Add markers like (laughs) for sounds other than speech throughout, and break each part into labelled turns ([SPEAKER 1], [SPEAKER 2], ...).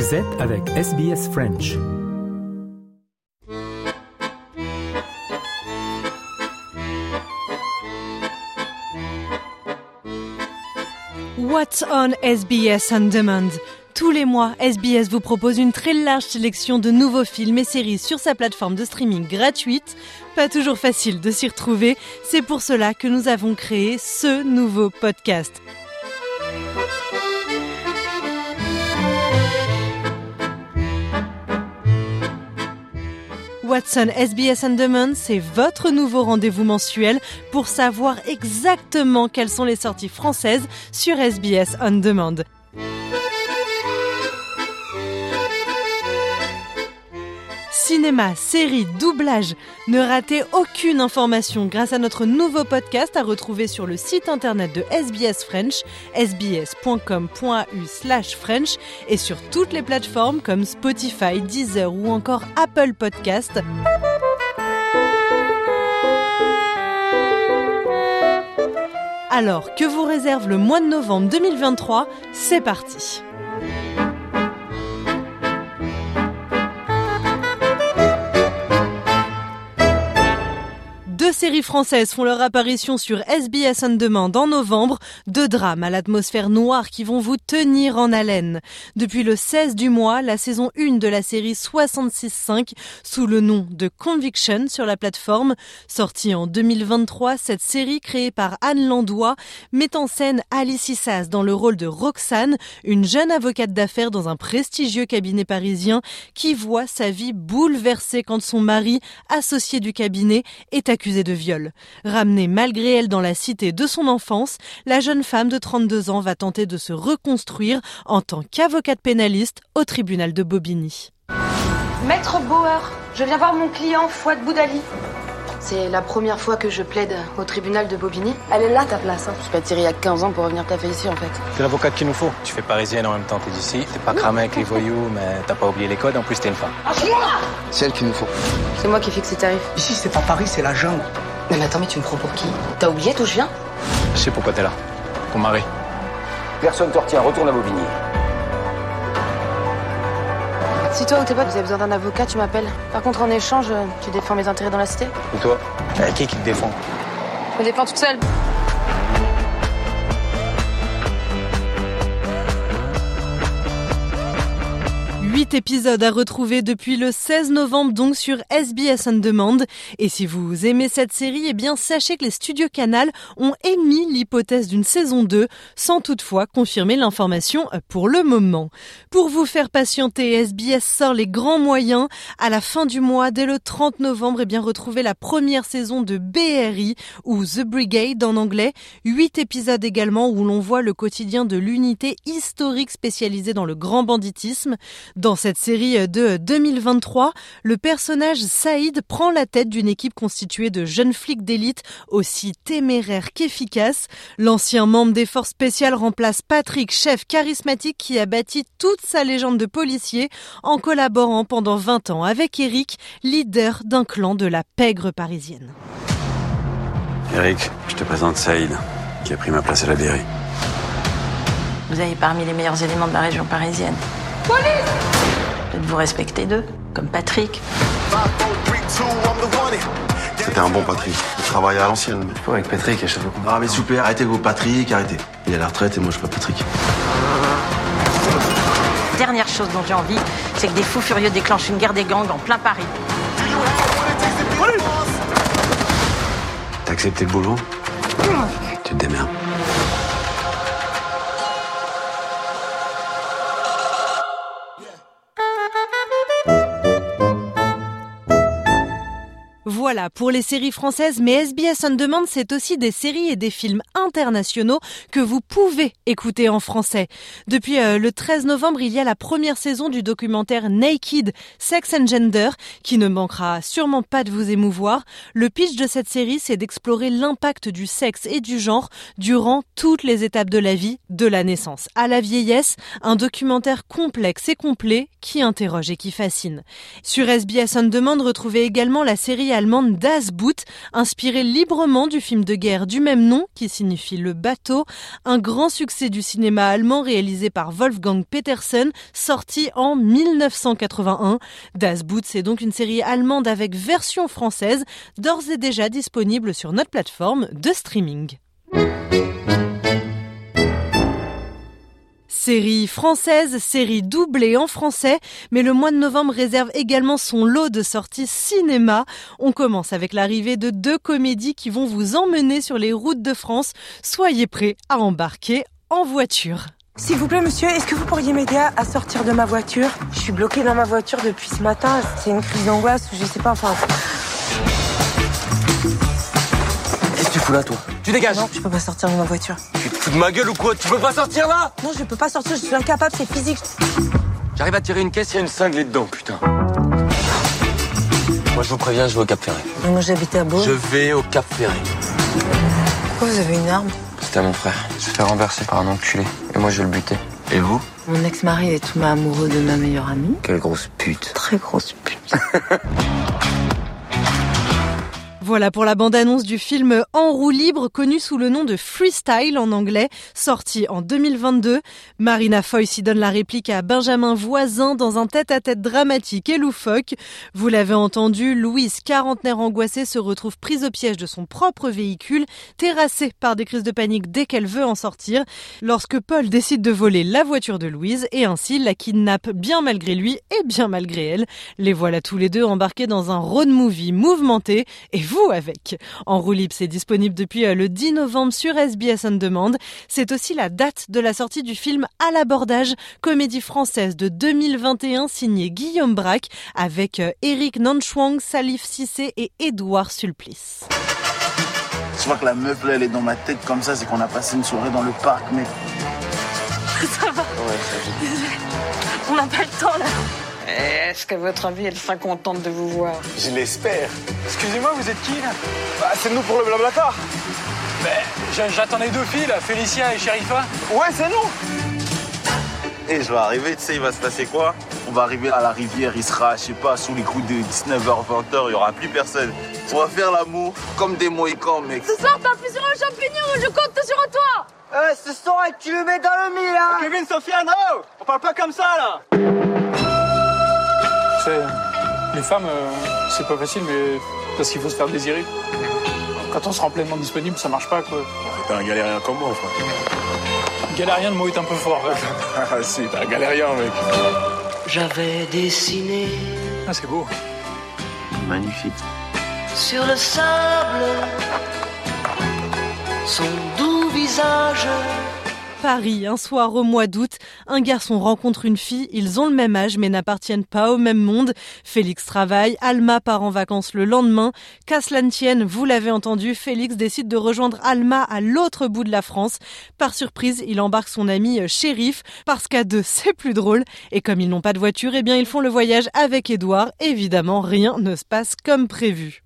[SPEAKER 1] Vous êtes avec SBS French.
[SPEAKER 2] What's on SBS On Demand? Tous les mois, SBS vous propose une très large sélection de nouveaux films et séries sur sa plateforme de streaming gratuite. Pas toujours facile de s'y retrouver, c'est pour cela que nous avons créé ce nouveau podcast. Watson SBS On Demand, c'est votre nouveau rendez-vous mensuel pour savoir exactement quelles sont les sorties françaises sur SBS On Demand. Cinéma, séries, doublage. Ne ratez aucune information grâce à notre nouveau podcast à retrouver sur le site internet de SBS French, sbs.com.au French et sur toutes les plateformes comme Spotify, Deezer ou encore Apple Podcast. Alors, que vous réserve le mois de novembre 2023 C'est parti séries françaises font leur apparition sur SBS On Demand en novembre, deux drames à l'atmosphère noire qui vont vous tenir en haleine. Depuis le 16 du mois, la saison 1 de la série 66.5 sous le nom de Conviction sur la plateforme. Sortie en 2023, cette série créée par Anne Landois met en scène Alice Issas dans le rôle de Roxane, une jeune avocate d'affaires dans un prestigieux cabinet parisien qui voit sa vie bouleversée quand son mari, associé du cabinet, est accusé de viol. Ramenée malgré elle dans la cité de son enfance, la jeune femme de 32 ans va tenter de se reconstruire en tant qu'avocate pénaliste au tribunal de Bobigny.
[SPEAKER 3] Maître Bauer, je viens voir mon client Fouad Boudali. C'est la première fois que je plaide au tribunal de Bobigny. Elle est là ta place. Hein. Je suis pas tirée il y a 15 ans pour revenir taffer ici en fait.
[SPEAKER 4] C'est l'avocate qu'il nous faut. Tu fais parisienne en même temps, t'es d'ici. T'es pas cramé avec les voyous, mais t'as pas oublié les codes. En plus, t'es une femme.
[SPEAKER 5] C'est elle qu'il nous faut.
[SPEAKER 3] C'est moi qui fixe les tarifs.
[SPEAKER 5] Ici, c'est pas Paris, c'est la jungle.
[SPEAKER 3] Non mais attends, mais tu me prends pour qui T'as oublié d'où je viens
[SPEAKER 4] Je sais pourquoi t'es là. Ton mari.
[SPEAKER 5] Personne te retient, retourne à Bobigny.
[SPEAKER 3] Si toi ou tes potes vous avez besoin d'un avocat, tu m'appelles. Par contre, en échange, tu défends mes intérêts dans la cité
[SPEAKER 4] Et toi Qui qui te défend
[SPEAKER 3] Je me défends toute seule.
[SPEAKER 2] 8 épisodes à retrouver depuis le 16 novembre donc sur SBS On Demand. Et si vous aimez cette série, eh bien sachez que les studios Canal ont émis l'hypothèse d'une saison 2 sans toutefois confirmer l'information pour le moment. Pour vous faire patienter, SBS sort les grands moyens. À la fin du mois, dès le 30 novembre, eh bien retrouvez la première saison de BRI ou The Brigade en anglais. 8 épisodes également où l'on voit le quotidien de l'unité historique spécialisée dans le grand banditisme. Cette série de 2023, le personnage Saïd prend la tête d'une équipe constituée de jeunes flics d'élite aussi téméraires qu'efficaces. L'ancien membre des forces spéciales remplace Patrick, chef charismatique qui a bâti toute sa légende de policier en collaborant pendant 20 ans avec Eric, leader d'un clan de la pègre parisienne.
[SPEAKER 6] Eric, je te présente Saïd, qui a pris ma place à la mairie.
[SPEAKER 3] Vous avez parmi les meilleurs éléments de la région parisienne. Peut-être vous respectez d'eux, comme Patrick.
[SPEAKER 6] C'était un bon Patrick. Il travaillait à l'ancienne.
[SPEAKER 5] Je avec Patrick, à chaque fois
[SPEAKER 6] Ah, mais plaît, arrêtez vos Patrick, arrêtez. Il est à la retraite et moi, je suis pas Patrick.
[SPEAKER 3] Dernière chose dont j'ai envie, c'est que des fous furieux déclenchent une guerre des gangs en plein Paris.
[SPEAKER 6] T'as accepté le boulot? Tu te démerdes.
[SPEAKER 2] Voilà pour les séries françaises, mais SBS On Demand, c'est aussi des séries et des films internationaux que vous pouvez écouter en français. Depuis euh, le 13 novembre, il y a la première saison du documentaire Naked, Sex and Gender, qui ne manquera sûrement pas de vous émouvoir. Le pitch de cette série, c'est d'explorer l'impact du sexe et du genre durant toutes les étapes de la vie, de la naissance à la vieillesse. Un documentaire complexe et complet qui interroge et qui fascine. Sur SBS On Demand, retrouvez également la série allemande Das Boot, inspiré librement du film de guerre du même nom, qui signifie le bateau, un grand succès du cinéma allemand réalisé par Wolfgang Petersen, sorti en 1981. Das Boot, c'est donc une série allemande avec version française, d'ores et déjà disponible sur notre plateforme de streaming. Série française, série doublée en français, mais le mois de novembre réserve également son lot de sorties cinéma. On commence avec l'arrivée de deux comédies qui vont vous emmener sur les routes de France. Soyez prêts à embarquer en voiture.
[SPEAKER 7] S'il vous plaît, monsieur, est-ce que vous pourriez m'aider à sortir de ma voiture? Je suis bloquée dans ma voiture depuis ce matin. C'est une crise d'angoisse, je sais pas, enfin...
[SPEAKER 5] Qu'est-ce que tu fous là, toi? Tu dégages
[SPEAKER 7] Non, je peux pas sortir de ma voiture.
[SPEAKER 5] Tu de ma gueule ou quoi Tu peux pas sortir là
[SPEAKER 7] Non, je peux pas sortir, je suis incapable, c'est physique.
[SPEAKER 5] J'arrive à tirer une caisse, il y a une cinglée dedans, putain. Moi, je vous préviens, je vais au Cap Ferré.
[SPEAKER 7] Mais Moi, j'habitais à Beau.
[SPEAKER 5] Je vais au Cap Ferré.
[SPEAKER 7] Pourquoi vous avez une arme
[SPEAKER 5] C'était à mon frère. Je suis fait renverser par un enculé. Et moi, je vais le buter. Et vous
[SPEAKER 7] Mon ex-mari est tombé amoureux de ma meilleure amie.
[SPEAKER 5] Quelle grosse pute.
[SPEAKER 7] Très grosse pute. (laughs)
[SPEAKER 2] Voilà pour la bande-annonce du film En roue libre, connu sous le nom de Freestyle en anglais, sorti en 2022. Marina Foïs y donne la réplique à Benjamin Voisin dans un tête-à-tête dramatique et loufoque. Vous l'avez entendu, Louise, quarantenaire angoissée, se retrouve prise au piège de son propre véhicule, terrassée par des crises de panique dès qu'elle veut en sortir, lorsque Paul décide de voler la voiture de Louise et ainsi la kidnappe bien malgré lui et bien malgré elle. Les voilà tous les deux embarqués dans un road movie mouvementé et vous avec. En roue libre, c'est disponible depuis euh, le 10 novembre sur SBS On Demand. C'est aussi la date de la sortie du film À l'abordage, comédie française de 2021 signée Guillaume Braque avec euh, Eric Nanchwang, Salif Sissé et Édouard Sulplice.
[SPEAKER 8] Je vois que la meuf là elle est dans ma tête comme ça, c'est qu'on a passé une soirée dans le parc, mec.
[SPEAKER 7] On n'a pas le temps, là. Est-ce qu'à votre avis, elle sera contente de vous voir?
[SPEAKER 8] Je l'espère.
[SPEAKER 9] Excusez-moi, vous êtes qui là?
[SPEAKER 8] Bah, c'est nous pour le blablacar.
[SPEAKER 9] Ben, j'a- j'attendais deux filles là, Félicia et Sherifa.
[SPEAKER 8] Ouais, c'est nous. Et je vais arriver, tu sais, il va se passer quoi? On va arriver à la rivière, il sera, je sais pas, sous les coups de 19h, 20h, il y aura plus personne. On va faire l'amour comme des mohicans, mec.
[SPEAKER 3] Ce soir, t'appuies sur un champignon je compte sur toi
[SPEAKER 8] Eh, ce soir, tu le mets dans le mille, hein
[SPEAKER 9] Kevin, Sofiane, oh On parle pas comme ça là. Les femmes, euh, c'est pas facile, mais parce qu'il faut se faire désirer. Quand on se rend pleinement disponible, ça marche pas quoi.
[SPEAKER 8] T'es un galérien comme moi, frère.
[SPEAKER 9] Galérien, le mot est un peu fort. ouais. (laughs)
[SPEAKER 8] Ah si, t'es un galérien, mec.
[SPEAKER 10] J'avais dessiné
[SPEAKER 9] Ah, c'est beau.
[SPEAKER 8] Magnifique.
[SPEAKER 10] sur le sable son doux visage.
[SPEAKER 2] Paris, un soir au mois d'août, un garçon rencontre une fille, ils ont le même âge mais n'appartiennent pas au même monde. Félix travaille, Alma part en vacances le lendemain. Qu'à tienne, vous l'avez entendu, Félix décide de rejoindre Alma à l'autre bout de la France. Par surprise, il embarque son ami euh, shérif parce qu'à deux (laughs) c'est plus drôle. Et comme ils n'ont pas de voiture, eh bien ils font le voyage avec Édouard. Évidemment, rien ne se passe comme prévu.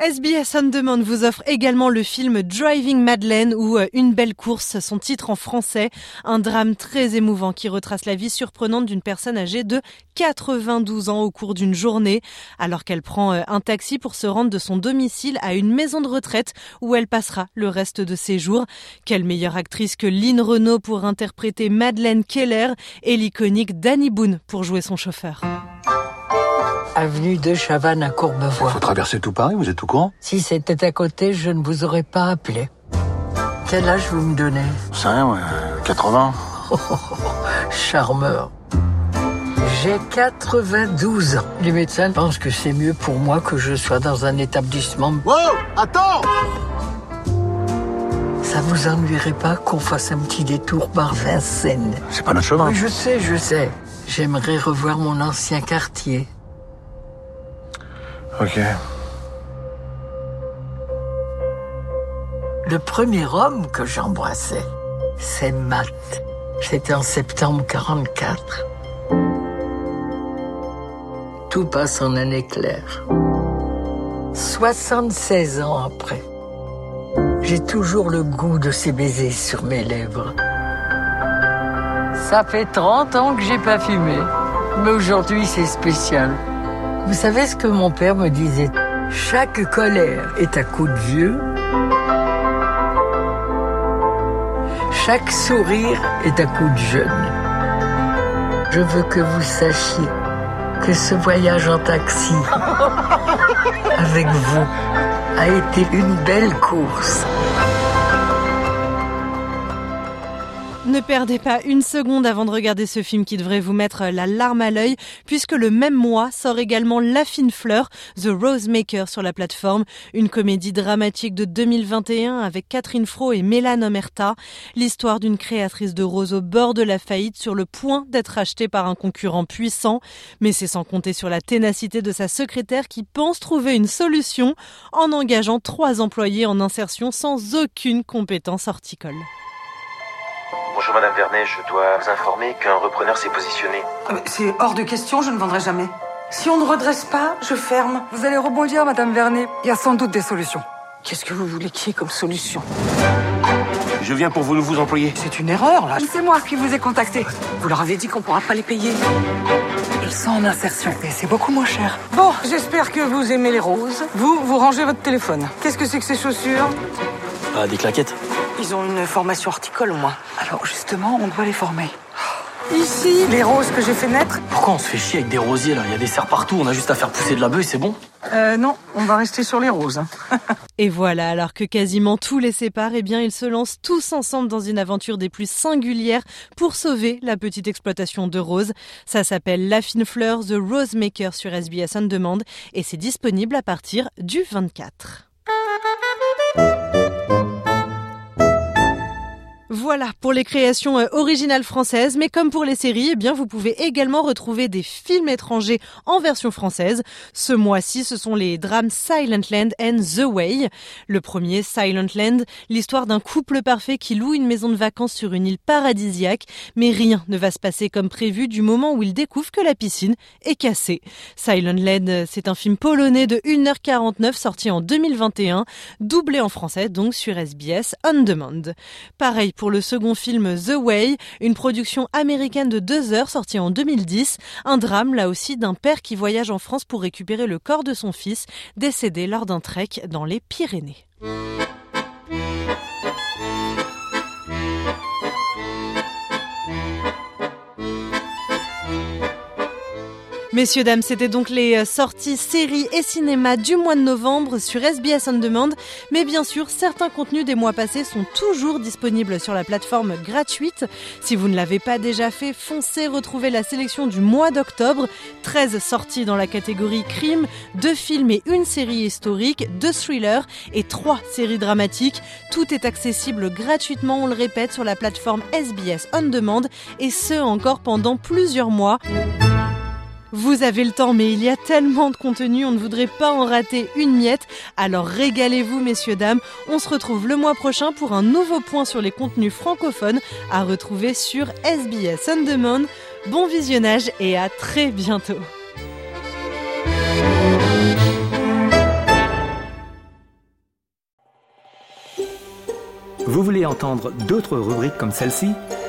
[SPEAKER 2] SBS On Demand vous offre également le film Driving Madeleine ou euh, Une belle course, son titre en français, un drame très émouvant qui retrace la vie surprenante d'une personne âgée de 92 ans au cours d'une journée, alors qu'elle prend euh, un taxi pour se rendre de son domicile à une maison de retraite où elle passera le reste de ses jours. Quelle meilleure actrice que Lynn Renault pour interpréter Madeleine Keller et l'iconique Danny Boone pour jouer son chauffeur.
[SPEAKER 11] Avenue de Chavannes à Courbevoie.
[SPEAKER 12] Faut traverser tout Paris, vous êtes au courant?
[SPEAKER 11] Si c'était à côté, je ne vous aurais pas appelé. Quel âge vous me donnez?
[SPEAKER 12] C'est rien, ouais. 80.
[SPEAKER 11] Charmeur. J'ai 92 ans. Les médecins pensent que c'est mieux pour moi que je sois dans un établissement.
[SPEAKER 8] Wow Attends
[SPEAKER 11] Ça vous ennuierait pas qu'on fasse un petit détour par Vincennes?
[SPEAKER 12] C'est pas notre chemin.
[SPEAKER 11] Oui, je sais, je sais. J'aimerais revoir mon ancien quartier.
[SPEAKER 12] Ok.
[SPEAKER 11] Le premier homme que j'embrassais, c'est Matt. C'était en septembre 44. Tout passe en un éclair. 76 ans après, j'ai toujours le goût de ses baisers sur mes lèvres. Ça fait 30 ans que j'ai pas fumé. Mais aujourd'hui, c'est spécial. Vous savez ce que mon père me disait? Chaque colère est à coup de vieux. Chaque sourire est à coup de jeune. Je veux que vous sachiez que ce voyage en taxi avec vous a été une belle course.
[SPEAKER 2] Ne perdez pas une seconde avant de regarder ce film qui devrait vous mettre la larme à l'œil, puisque le même mois sort également La fine fleur, The Rose Maker sur la plateforme, une comédie dramatique de 2021 avec Catherine Fro et Mélane Omerta, l'histoire d'une créatrice de roses au bord de la faillite sur le point d'être achetée par un concurrent puissant, mais c'est sans compter sur la ténacité de sa secrétaire qui pense trouver une solution en engageant trois employés en insertion sans aucune compétence horticole.
[SPEAKER 13] Bonjour Madame Vernet, je dois vous informer qu'un repreneur s'est positionné.
[SPEAKER 7] Ah, C'est hors de question, je ne vendrai jamais. Si on ne redresse pas, je ferme. Vous allez rebondir, Madame Vernet. Il y a sans doute des solutions. Qu'est-ce que vous voulez qu'il y ait comme solution?
[SPEAKER 13] Je viens pour vous nouveaux employés.
[SPEAKER 7] C'est une erreur, là. C'est moi qui vous ai contacté. Vous leur avez dit qu'on pourra pas les payer. Ils sont en insertion, et c'est beaucoup moins cher. Bon, j'espère que vous aimez les roses. Vous, vous rangez votre téléphone. Qu'est-ce que c'est que ces chaussures?
[SPEAKER 14] Ah, des claquettes
[SPEAKER 7] Ils ont une formation horticole, au moins. Alors, justement, on doit les former. Ici, les roses que j'ai fait naître.
[SPEAKER 14] Pourquoi on se fait chier avec des rosiers là? Il y a des serres partout, on a juste à faire pousser de la bœuf et c'est bon
[SPEAKER 7] Euh, non, on va rester sur les roses. (laughs)
[SPEAKER 2] Et voilà, alors que quasiment tout les sépare, eh bien ils se lancent tous ensemble dans une aventure des plus singulières pour sauver la petite exploitation de Rose. Ça s'appelle La Fine Fleur, The Rose Maker sur SBS On Demand et c'est disponible à partir du 24. Voilà pour les créations euh, originales françaises, mais comme pour les séries, eh bien vous pouvez également retrouver des films étrangers en version française. Ce mois-ci, ce sont les drames Silent Land and The Way. Le premier, Silent Land, l'histoire d'un couple parfait qui loue une maison de vacances sur une île paradisiaque, mais rien ne va se passer comme prévu du moment où ils découvrent que la piscine est cassée. Silent Land, euh, c'est un film polonais de 1h49 sorti en 2021, doublé en français donc sur SBS On Demand. Pareil pour le second film The Way, une production américaine de deux heures sortie en 2010, un drame là aussi d'un père qui voyage en France pour récupérer le corps de son fils décédé lors d'un trek dans les Pyrénées. Messieurs, dames, c'était donc les euh, sorties séries et cinéma du mois de novembre sur SBS On Demand. Mais bien sûr, certains contenus des mois passés sont toujours disponibles sur la plateforme gratuite. Si vous ne l'avez pas déjà fait, foncez retrouver la sélection du mois d'octobre. 13 sorties dans la catégorie crime, 2 films et une série historique, 2 thrillers et 3 séries dramatiques. Tout est accessible gratuitement, on le répète, sur la plateforme SBS On Demand et ce encore pendant plusieurs mois. Vous avez le temps, mais il y a tellement de contenu, on ne voudrait pas en rater une miette. Alors régalez-vous, messieurs, dames. On se retrouve le mois prochain pour un nouveau point sur les contenus francophones à retrouver sur SBS On Demand. Bon visionnage et à très bientôt.
[SPEAKER 1] Vous voulez entendre d'autres rubriques comme celle-ci?